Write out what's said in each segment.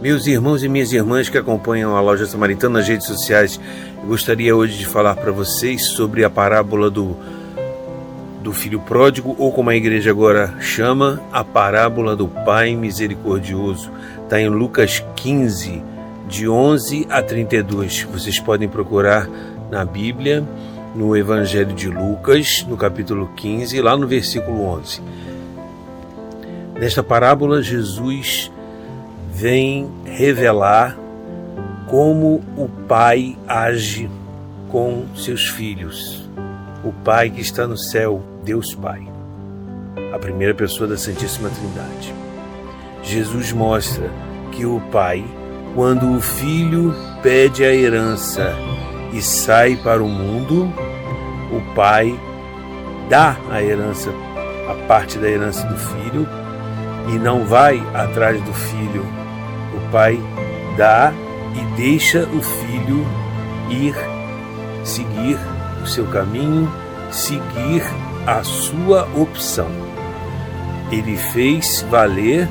Meus irmãos e minhas irmãs que acompanham a loja samaritana nas redes sociais, eu gostaria hoje de falar para vocês sobre a parábola do, do filho pródigo, ou como a igreja agora chama, a parábola do Pai misericordioso. Está em Lucas 15, de 11 a 32. Vocês podem procurar na Bíblia, no Evangelho de Lucas, no capítulo 15, lá no versículo 11. Nesta parábola, Jesus vem revelar como o Pai age com seus filhos. O Pai que está no céu, Deus Pai, a primeira pessoa da Santíssima Trindade. Jesus mostra que o Pai, quando o filho pede a herança e sai para o mundo, o Pai dá a herança, a parte da herança do filho, e não vai atrás do filho pai dá e deixa o filho ir, seguir o seu caminho, seguir a sua opção. Ele fez valer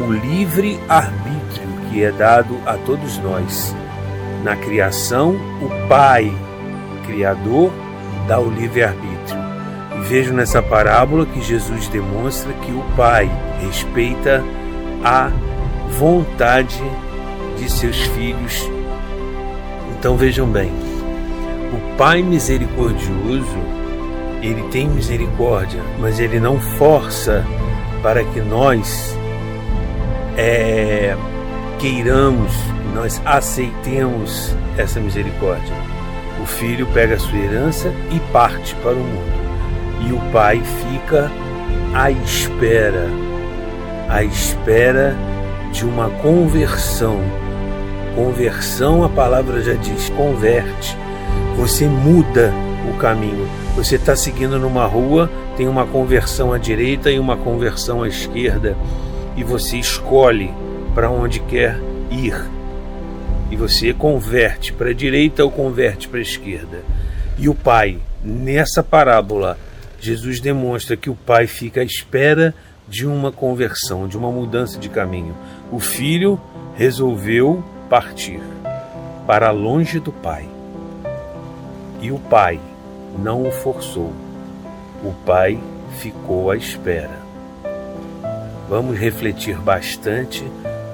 o livre arbítrio que é dado a todos nós. Na criação, o Pai, Criador, dá o livre arbítrio. E vejo nessa parábola que Jesus demonstra que o Pai respeita a vontade de seus filhos. Então vejam bem, o Pai misericordioso, ele tem misericórdia, mas ele não força para que nós é, queiramos, nós aceitemos essa misericórdia. O filho pega a sua herança e parte para o mundo. E o pai fica à espera, à espera de uma conversão. Conversão, a palavra já diz, converte. Você muda o caminho. Você está seguindo numa rua, tem uma conversão à direita e uma conversão à esquerda, e você escolhe para onde quer ir. E você converte para a direita ou converte para a esquerda. E o Pai, nessa parábola, Jesus demonstra que o Pai fica à espera de uma conversão, de uma mudança de caminho. O filho resolveu partir para longe do pai. E o pai não o forçou. O pai ficou à espera. Vamos refletir bastante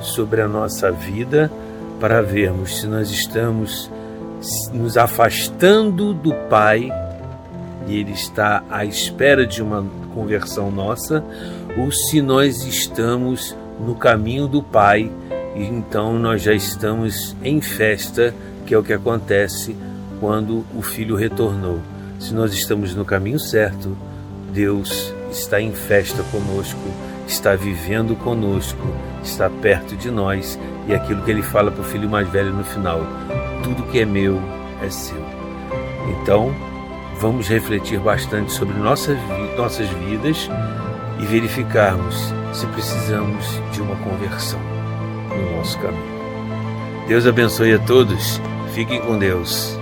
sobre a nossa vida para vermos se nós estamos nos afastando do Pai e Ele está à espera de uma conversão nossa, ou se nós estamos no caminho do Pai então nós já estamos em festa, que é o que acontece quando o filho retornou. Se nós estamos no caminho certo, Deus está em festa conosco, está vivendo conosco, está perto de nós e aquilo que ele fala para o filho mais velho no final: tudo que é meu é seu. Então, vamos refletir bastante sobre nossas, nossas vidas e verificarmos se precisamos de uma conversão no nosso caminho. Deus abençoe a todos. Fiquem com Deus.